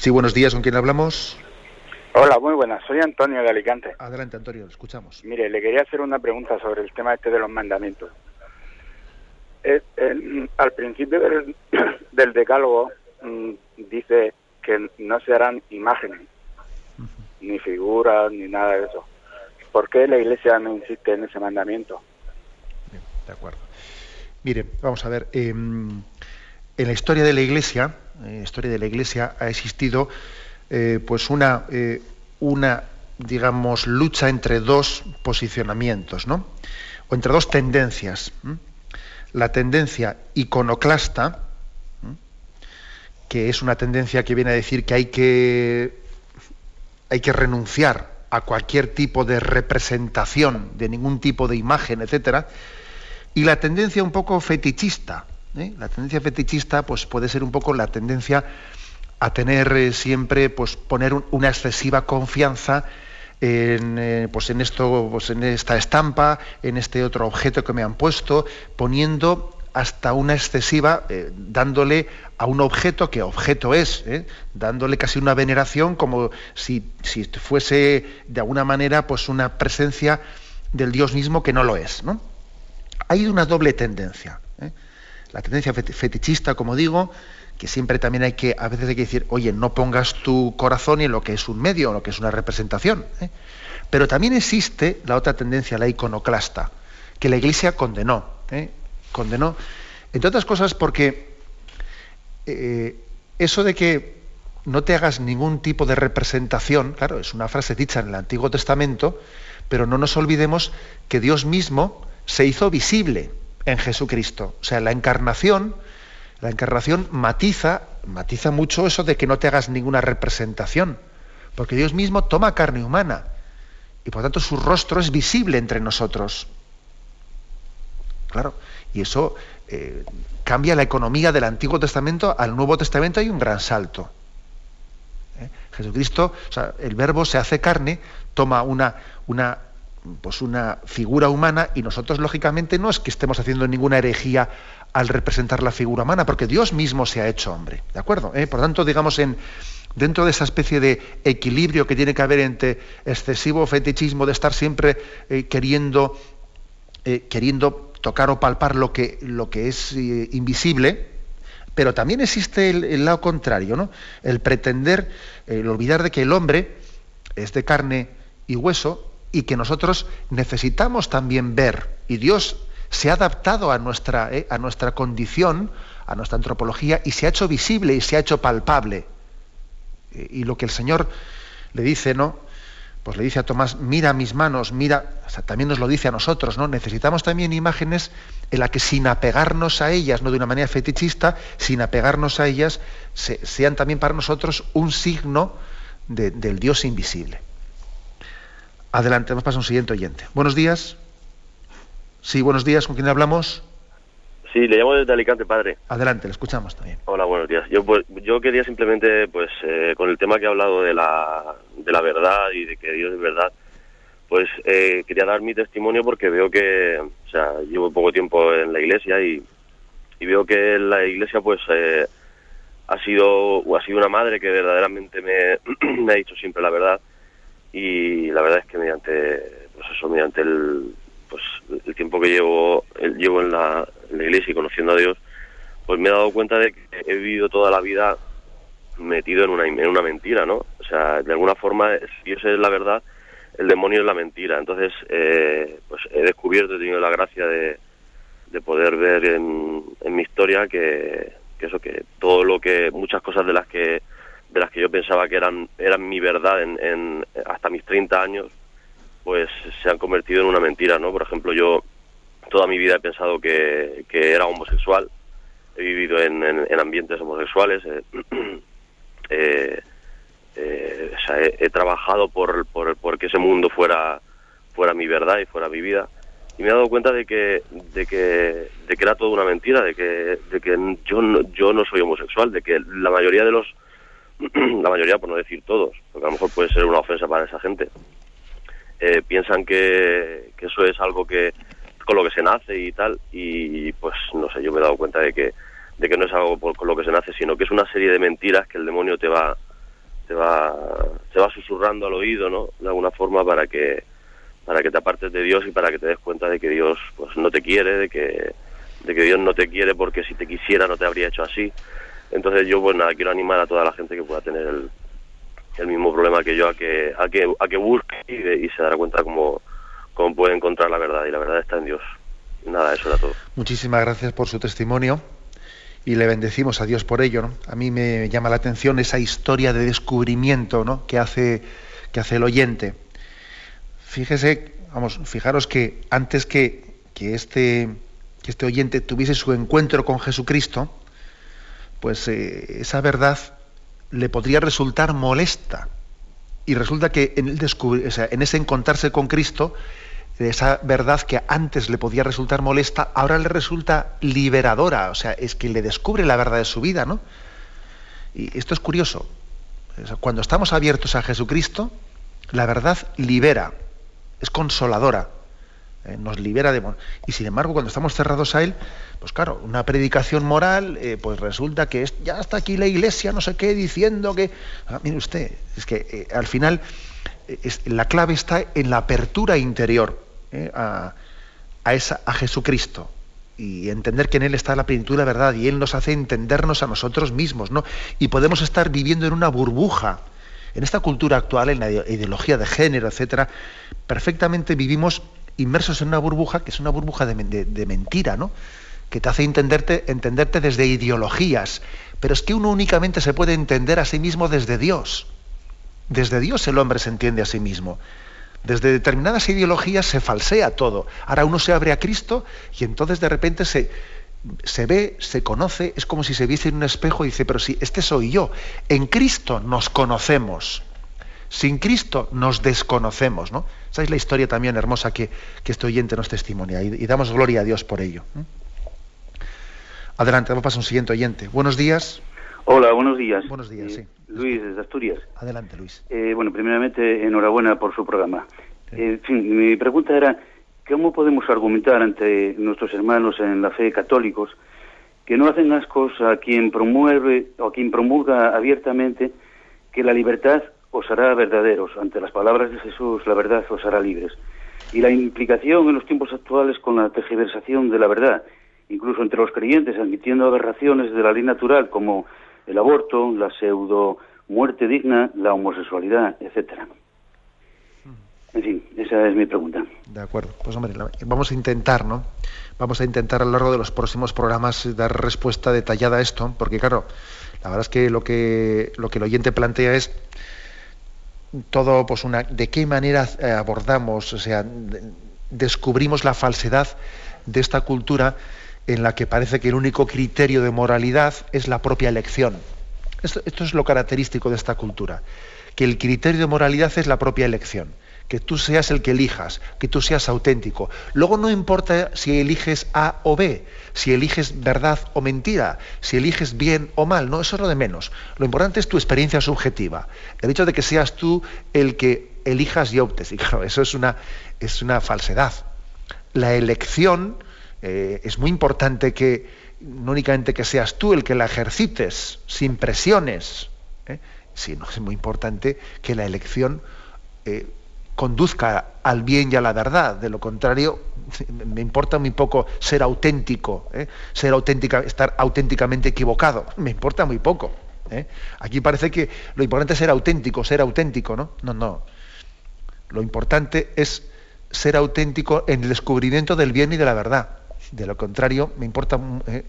Sí, buenos días, ¿con quién hablamos? Hola, muy buenas. Soy Antonio de Alicante. Adelante, Antonio, lo escuchamos. Mire, le quería hacer una pregunta sobre el tema este de los mandamientos. Eh, eh, al principio del, del decálogo mm, dice que no se harán imágenes, ni figuras, ni nada de eso. ¿Por qué la Iglesia no insiste en ese mandamiento? Bien, de acuerdo. Mire, vamos a ver. eh, en la historia de la Iglesia, en la historia de la Iglesia ha existido eh, pues una, eh, una, digamos, lucha entre dos posicionamientos, ¿no? O entre dos tendencias. La tendencia iconoclasta, que es una tendencia que viene a decir que hay que, hay que renunciar a cualquier tipo de representación, de ningún tipo de imagen, etcétera, y la tendencia un poco fetichista. ¿Eh? La tendencia fetichista pues, puede ser un poco la tendencia a tener eh, siempre, pues poner un- una excesiva confianza en, eh, pues en esto, pues en esta estampa, en este otro objeto que me han puesto, poniendo hasta una excesiva, dándole a un objeto que objeto es, dándole casi una veneración como si, si fuese de alguna manera pues una presencia del Dios mismo que no lo es. ¿no? Hay una doble tendencia. La tendencia feti- fetichista, como digo, que siempre también hay que, a veces hay que decir, oye, no pongas tu corazón en lo que es un medio, en lo que es una representación. ¿eh? Pero también existe la otra tendencia, la iconoclasta, que la Iglesia condenó. ¿eh? Condenó, entre otras cosas, porque eh, eso de que no te hagas ningún tipo de representación, claro, es una frase dicha en el Antiguo Testamento, pero no nos olvidemos que Dios mismo se hizo visible en Jesucristo. O sea, la encarnación, la encarnación matiza, matiza mucho eso de que no te hagas ninguna representación, porque Dios mismo toma carne humana y por tanto su rostro es visible entre nosotros. Claro, y eso eh, cambia la economía del Antiguo Testamento al Nuevo Testamento hay un gran salto. ¿Eh? Jesucristo, o sea, el verbo se hace carne, toma una, una, pues una figura humana y nosotros, lógicamente, no es que estemos haciendo ninguna herejía al representar la figura humana, porque Dios mismo se ha hecho hombre. ¿De acuerdo? ¿Eh? Por tanto, digamos, en, dentro de esa especie de equilibrio que tiene que haber entre excesivo fetichismo de estar siempre eh, queriendo, eh, queriendo tocar o palpar lo que, lo que es invisible, pero también existe el, el lado contrario, ¿no? El pretender, el olvidar de que el hombre es de carne y hueso y que nosotros necesitamos también ver. Y Dios se ha adaptado a nuestra, eh, a nuestra condición, a nuestra antropología, y se ha hecho visible y se ha hecho palpable. Eh, y lo que el Señor le dice, ¿no? Pues le dice a Tomás, mira mis manos, mira, también nos lo dice a nosotros, ¿no? Necesitamos también imágenes en las que sin apegarnos a ellas, no de una manera fetichista, sin apegarnos a ellas, se- sean también para nosotros un signo de- del Dios invisible. Adelante, vamos a pasar a un siguiente oyente. Buenos días. Sí, buenos días, ¿con quién hablamos? Sí, le llamo desde Alicante, padre. Adelante, le escuchamos también. Hola, buenos días. Yo pues, yo quería simplemente, pues, eh, con el tema que ha hablado de la, de la verdad y de que Dios es verdad, pues eh, quería dar mi testimonio porque veo que, o sea, llevo poco tiempo en la iglesia y, y veo que la iglesia, pues, eh, ha sido, ha sido una madre que verdaderamente me, me ha dicho siempre la verdad y la verdad es que mediante, pues eso, mediante el, pues el tiempo que llevo, llevo en la, en la iglesia y conociendo a Dios, pues me he dado cuenta de que he vivido toda la vida metido en una, en una mentira, ¿no? O sea, de alguna forma, si Dios es la verdad, el demonio es la mentira. Entonces, eh, pues he descubierto, he tenido la gracia de, de poder ver en, en mi historia que, que, eso, que todo lo que, muchas cosas de las que de las que yo pensaba que eran eran mi verdad en, en hasta mis 30 años, pues se han convertido en una mentira, ¿no? Por ejemplo, yo toda mi vida he pensado que, que era homosexual, he vivido en, en, ambientes homosexuales, eh, eh, eh, he, trabajado por, por, por, que ese mundo fuera, fuera mi verdad y fuera mi vida. Y me he dado cuenta de que, de que, de que era todo una mentira, de que, de que yo, no, yo no soy homosexual, de que la mayoría de los, la mayoría, por no decir todos, porque a lo mejor puede ser una ofensa para esa gente, eh, piensan que, que eso es algo que con lo que se nace y tal, y pues no sé, yo me he dado cuenta de que de que no es algo por, con lo que se nace, sino que es una serie de mentiras que el demonio te va te va te va susurrando al oído, ¿no? De alguna forma para que para que te apartes de Dios y para que te des cuenta de que Dios pues no te quiere, de que de que Dios no te quiere porque si te quisiera no te habría hecho así. Entonces yo pues nada, quiero animar a toda la gente que pueda tener el, el mismo problema que yo a que a que a que busque y, se dará cuenta cómo, cómo puede encontrar la verdad y la verdad está en Dios. Nada, eso era todo. Muchísimas gracias por su testimonio y le bendecimos a Dios por ello. ¿no? A mí me llama la atención esa historia de descubrimiento ¿no? que, hace, que hace el oyente. Fíjese, vamos, fijaros que antes que, que, este, que este oyente tuviese su encuentro con Jesucristo, pues eh, esa verdad le podría resultar molesta. Y resulta que en, el o sea, en ese encontrarse con Cristo, esa verdad que antes le podía resultar molesta, ahora le resulta liberadora, o sea, es que le descubre la verdad de su vida, ¿no? Y esto es curioso. Cuando estamos abiertos a Jesucristo, la verdad libera, es consoladora, ¿eh? nos libera de... Y sin embargo, cuando estamos cerrados a Él, pues claro, una predicación moral, eh, pues resulta que es, ya está aquí la iglesia, no sé qué, diciendo que... Ah, mire usted, es que eh, al final la clave está en la apertura interior ¿eh? a, esa, a Jesucristo y entender que en Él está la plenitud de la verdad y Él nos hace entendernos a nosotros mismos, ¿no? Y podemos estar viviendo en una burbuja. En esta cultura actual, en la ideología de género, etcétera, perfectamente vivimos inmersos en una burbuja que es una burbuja de, mentira, ¿no? Que te hace entenderte, entenderte desde ideologías. Pero es que uno únicamente se puede entender a sí mismo desde Dios. Desde Dios el hombre se entiende a sí mismo. Desde determinadas ideologías se falsea todo. Ahora uno se abre a Cristo y entonces de repente se, se ve, se conoce, es como si se viese en un espejo y dice, pero si este soy yo. En Cristo nos conocemos. Sin Cristo nos desconocemos, ¿no? Esa es la historia también hermosa que, que este oyente nos testimonia y, y, damos gloria a Dios por ello. Adelante, vamos a pasar a un siguiente oyente. Buenos días. Hola, buenos días. Buenos días, eh, sí. Luis, desde Asturias. Adelante, Luis. Eh, bueno, primeramente, enhorabuena por su programa. Eh, mi pregunta era, ¿cómo podemos argumentar ante nuestros hermanos en la fe católicos que no hacen ascos a quien promueve o a quien promulga abiertamente que la libertad os hará verdaderos? Ante las palabras de Jesús, la verdad os hará libres. Y la implicación en los tiempos actuales con la tergiversación de la verdad, incluso entre los creyentes, admitiendo aberraciones de la ley natural como el aborto, la pseudo muerte digna, la homosexualidad, etcétera. En fin, esa es mi pregunta. De acuerdo. Pues hombre, vamos a intentar, ¿no? Vamos a intentar a lo largo de los próximos programas dar respuesta detallada a esto, porque claro, la verdad es que lo que lo que el oyente plantea es todo, pues una, de qué manera eh, abordamos, o sea, descubrimos la falsedad de esta cultura en la que parece que el único criterio de moralidad es la propia elección. Esto, es lo característico de esta cultura, que el criterio de moralidad es la propia elección, que tú seas el que elijas, que tú seas auténtico. Luego no importa si eliges A o B, si eliges verdad o mentira, si eliges bien o mal, no, eso es lo de menos. Lo importante es tu experiencia subjetiva, el hecho de que seas tú el que elijas y optes. Y claro, eso es una, es una falsedad. La elección eh, es muy importante que, no únicamente que seas tú el que la ejercites sin presiones, ¿eh? sino es muy importante que la elección eh, conduzca al bien y a la verdad. De lo contrario, me importa muy poco ser auténtico, ¿eh? ser auténtica, estar auténticamente equivocado. Me importa muy poco. Aquí parece que lo importante es ser auténtico, ser auténtico, ¿no? No, no. Lo importante es ser auténtico en el descubrimiento del bien y de la verdad. De lo contrario, me importa. Eh,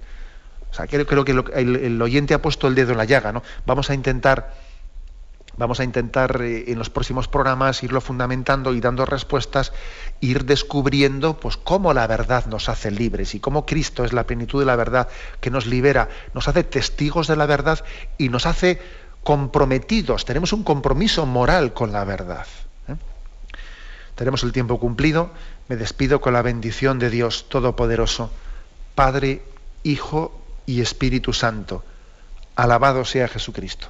o sea, creo, que el, oyente ha puesto el dedo en la llaga, ¿no? Vamos a intentar, vamos a intentar eh, en los próximos programas irlo fundamentando y dando respuestas, ir descubriendo, pues, cómo la verdad nos hace libres y cómo Cristo es la plenitud de la verdad que nos libera, nos hace testigos de la verdad y nos hace comprometidos. Tenemos un compromiso moral con la verdad. ¿eh? Tenemos el tiempo cumplido. Me despido con la bendición de Dios Todopoderoso, Padre, Hijo y Espíritu Santo. Alabado sea Jesucristo.